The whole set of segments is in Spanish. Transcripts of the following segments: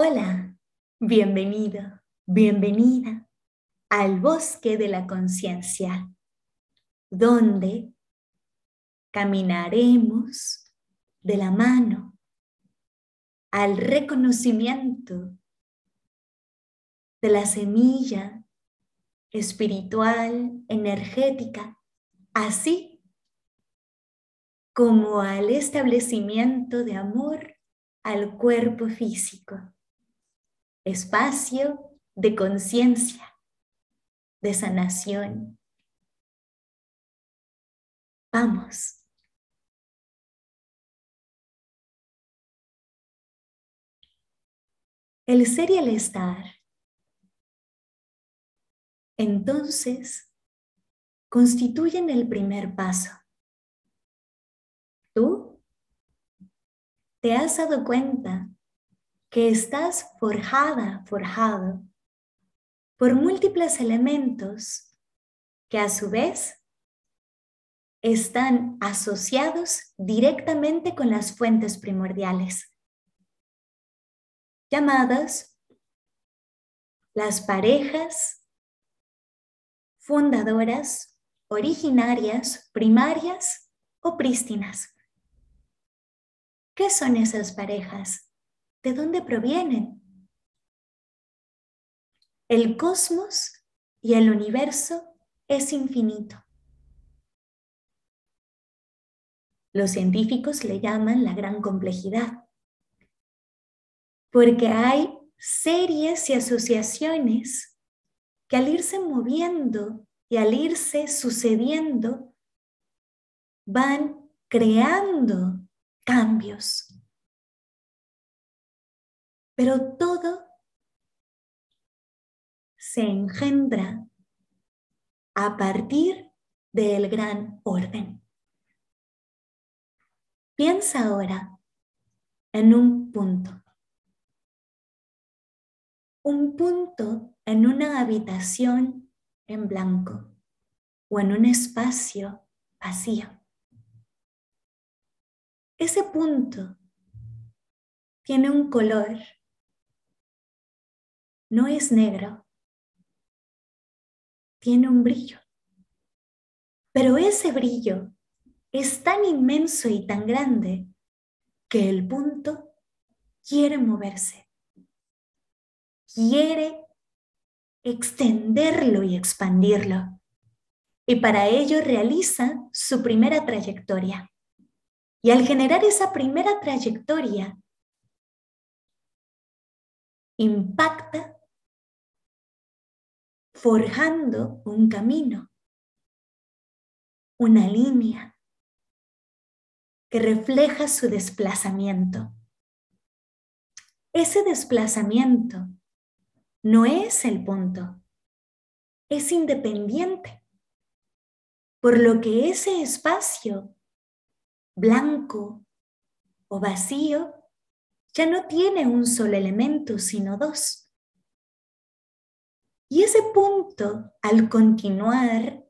Hola, bienvenido, bienvenida al bosque de la conciencia, donde caminaremos de la mano al reconocimiento de la semilla espiritual, energética, así como al establecimiento de amor al cuerpo físico espacio de conciencia, de sanación. Vamos. El ser y el estar. Entonces, constituyen el primer paso. Tú te has dado cuenta que estás forjada, forjado por múltiples elementos que a su vez están asociados directamente con las fuentes primordiales, llamadas las parejas fundadoras, originarias, primarias o prístinas. ¿Qué son esas parejas? ¿De dónde provienen? El cosmos y el universo es infinito. Los científicos le llaman la gran complejidad, porque hay series y asociaciones que al irse moviendo y al irse sucediendo van creando cambios. Pero todo se engendra a partir del gran orden. Piensa ahora en un punto. Un punto en una habitación en blanco o en un espacio vacío. Ese punto tiene un color no es negro, tiene un brillo. Pero ese brillo es tan inmenso y tan grande que el punto quiere moverse, quiere extenderlo y expandirlo. Y para ello realiza su primera trayectoria. Y al generar esa primera trayectoria, impacta forjando un camino, una línea que refleja su desplazamiento. Ese desplazamiento no es el punto, es independiente, por lo que ese espacio blanco o vacío ya no tiene un solo elemento, sino dos. Y ese punto, al continuar,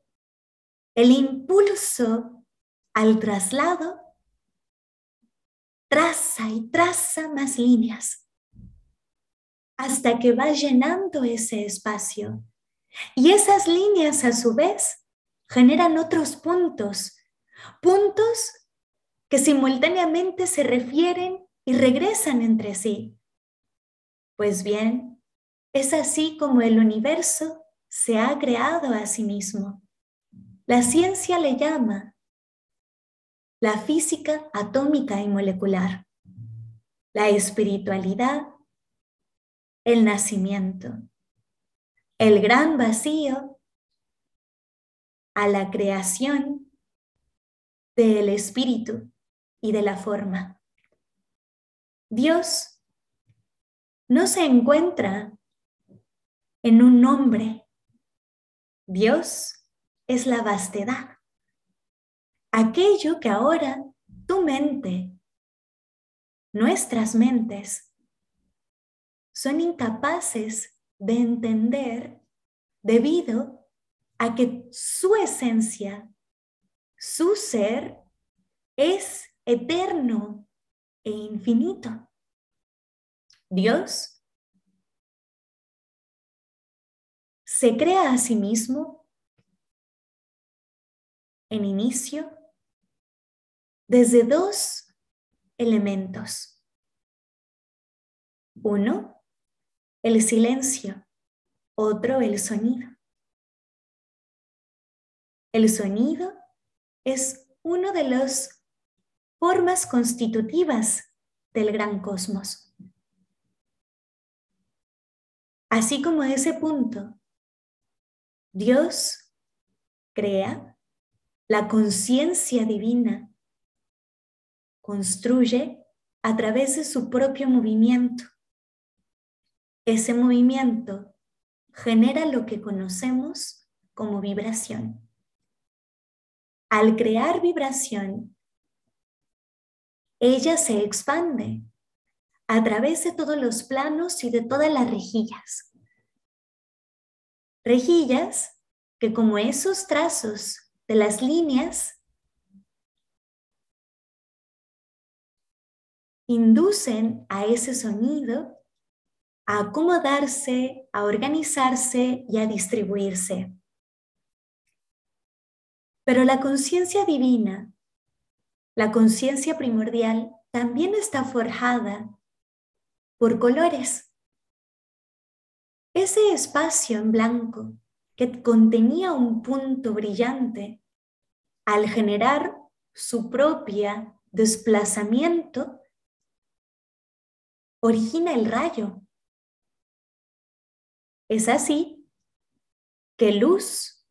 el impulso al traslado, traza y traza más líneas hasta que va llenando ese espacio. Y esas líneas a su vez generan otros puntos, puntos que simultáneamente se refieren y regresan entre sí. Pues bien, es así como el universo se ha creado a sí mismo. La ciencia le llama la física atómica y molecular, la espiritualidad, el nacimiento, el gran vacío, a la creación del espíritu y de la forma. Dios no se encuentra en un nombre. Dios es la vastedad. Aquello que ahora tu mente, nuestras mentes, son incapaces de entender debido a que su esencia, su ser, es eterno e infinito. Dios se crea a sí mismo en inicio desde dos elementos. Uno, el silencio, otro, el sonido. El sonido es uno de las formas constitutivas del gran cosmos. Así como ese punto, Dios crea la conciencia divina, construye a través de su propio movimiento. Ese movimiento genera lo que conocemos como vibración. Al crear vibración, ella se expande a través de todos los planos y de todas las rejillas. Rejillas que como esos trazos de las líneas inducen a ese sonido a acomodarse, a organizarse y a distribuirse. Pero la conciencia divina, la conciencia primordial, también está forjada por colores. Ese espacio en blanco que contenía un punto brillante, al generar su propia desplazamiento, origina el rayo. Es así que luz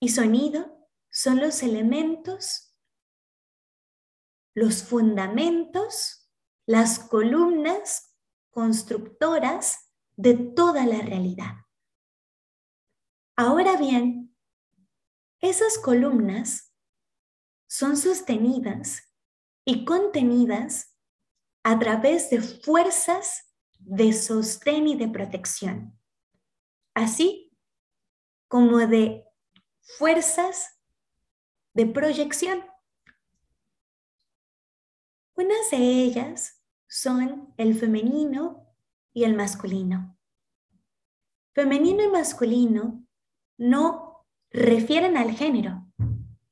y sonido son los elementos, los fundamentos, las columnas constructoras de toda la realidad. Ahora bien, esas columnas son sostenidas y contenidas a través de fuerzas de sostén y de protección, así como de fuerzas de proyección. Unas de ellas son el femenino y el masculino. Femenino y masculino no refieren al género,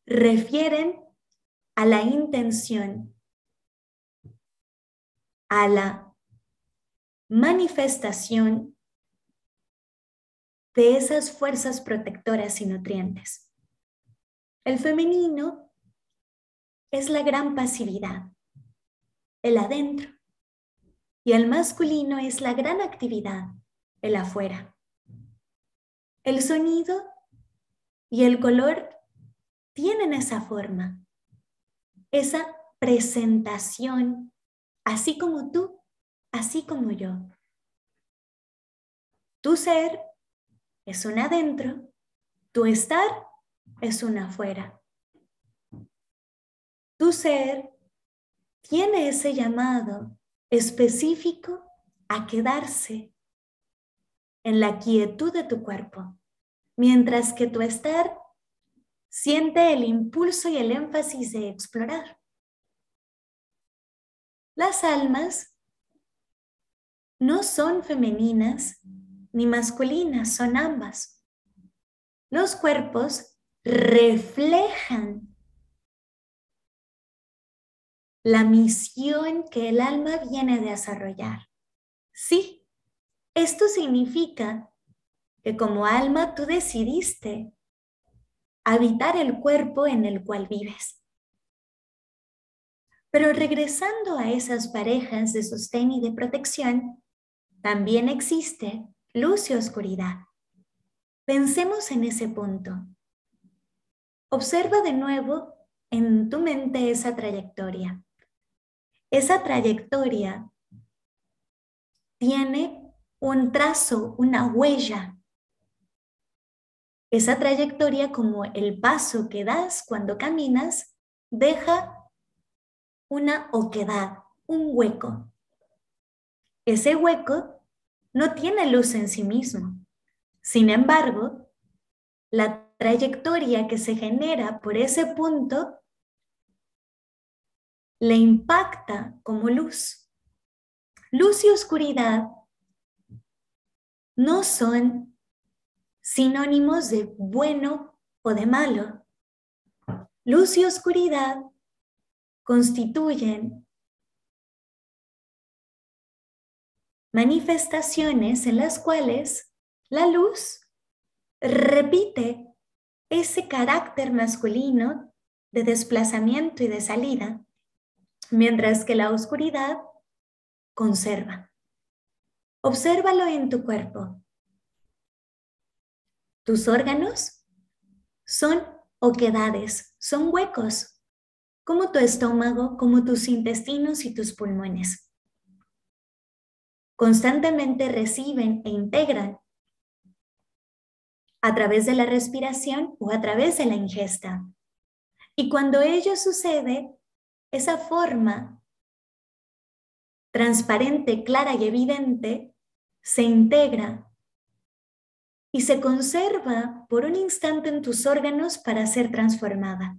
refieren a la intención, a la manifestación de esas fuerzas protectoras y nutrientes. El femenino es la gran pasividad, el adentro, y el masculino es la gran actividad, el afuera. El sonido y el color tienen esa forma, esa presentación, así como tú así como yo. Tu ser es un adentro, tu estar es un afuera. Tu ser tiene ese llamado específico a quedarse en la quietud de tu cuerpo, mientras que tu estar siente el impulso y el énfasis de explorar. Las almas no son femeninas ni masculinas, son ambas. Los cuerpos reflejan la misión que el alma viene a desarrollar. Sí, esto significa que como alma tú decidiste habitar el cuerpo en el cual vives. Pero regresando a esas parejas de sostén y de protección, también existe luz y oscuridad. Pensemos en ese punto. Observa de nuevo en tu mente esa trayectoria. Esa trayectoria tiene un trazo, una huella. Esa trayectoria, como el paso que das cuando caminas, deja una oquedad, un hueco. Ese hueco no tiene luz en sí mismo. Sin embargo, la trayectoria que se genera por ese punto le impacta como luz. Luz y oscuridad no son sinónimos de bueno o de malo. Luz y oscuridad constituyen manifestaciones en las cuales la luz repite ese carácter masculino de desplazamiento y de salida, mientras que la oscuridad conserva. Obsérvalo en tu cuerpo. Tus órganos son oquedades, son huecos, como tu estómago, como tus intestinos y tus pulmones. Constantemente reciben e integran a través de la respiración o a través de la ingesta. Y cuando ello sucede, esa forma transparente, clara y evidente se integra y se conserva por un instante en tus órganos para ser transformada.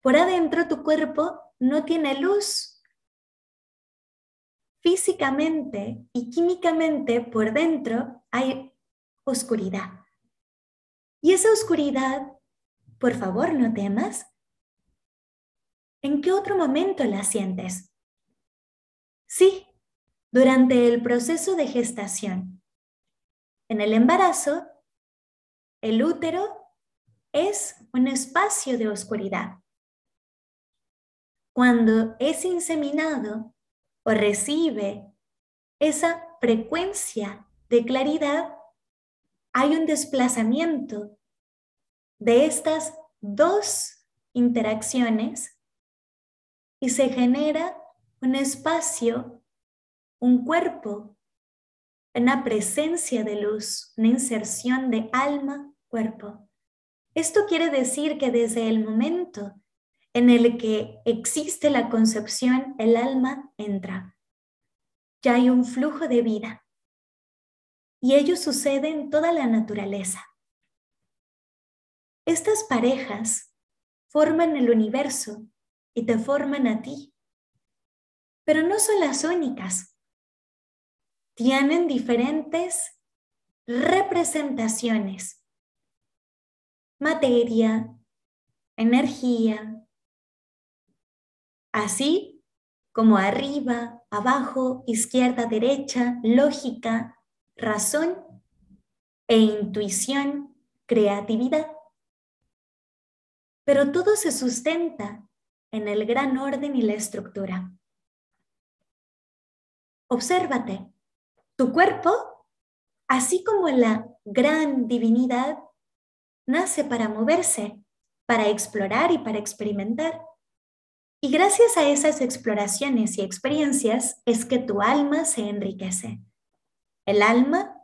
Por adentro tu cuerpo no tiene luz. Físicamente y químicamente por dentro hay oscuridad. Y esa oscuridad, por favor, no temas. ¿En qué otro momento la sientes? Sí, durante el proceso de gestación. En el embarazo, el útero es un espacio de oscuridad. Cuando es inseminado o recibe esa frecuencia de claridad, hay un desplazamiento de estas dos interacciones y se genera un espacio, un cuerpo una presencia de luz, una inserción de alma-cuerpo. Esto quiere decir que desde el momento en el que existe la concepción, el alma entra. Ya hay un flujo de vida. Y ello sucede en toda la naturaleza. Estas parejas forman el universo y te forman a ti. Pero no son las únicas tienen diferentes representaciones. Materia, energía, así como arriba, abajo, izquierda, derecha, lógica, razón e intuición, creatividad. Pero todo se sustenta en el gran orden y la estructura. Obsérvate. Tu cuerpo, así como la gran divinidad, nace para moverse, para explorar y para experimentar. Y gracias a esas exploraciones y experiencias es que tu alma se enriquece. El alma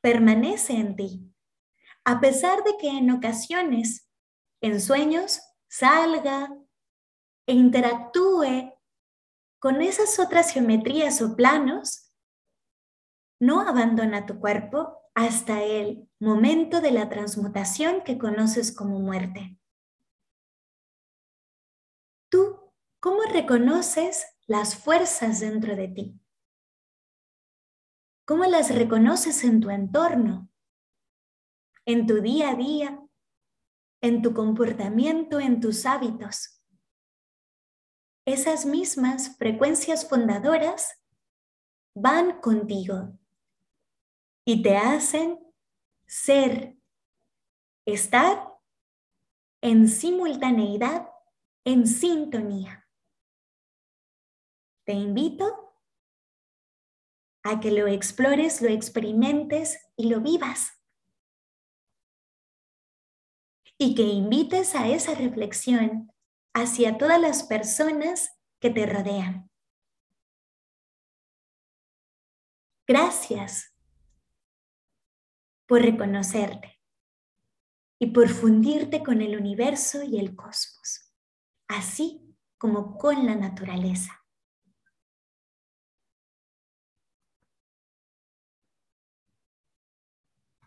permanece en ti, a pesar de que en ocasiones, en sueños, salga e interactúe con esas otras geometrías o planos no abandona tu cuerpo hasta el momento de la transmutación que conoces como muerte. ¿Tú cómo reconoces las fuerzas dentro de ti? ¿Cómo las reconoces en tu entorno? En tu día a día, en tu comportamiento, en tus hábitos. Esas mismas frecuencias fundadoras van contigo y te hacen ser, estar en simultaneidad, en sintonía. Te invito a que lo explores, lo experimentes y lo vivas. Y que invites a esa reflexión hacia todas las personas que te rodean. Gracias por reconocerte y por fundirte con el universo y el cosmos, así como con la naturaleza.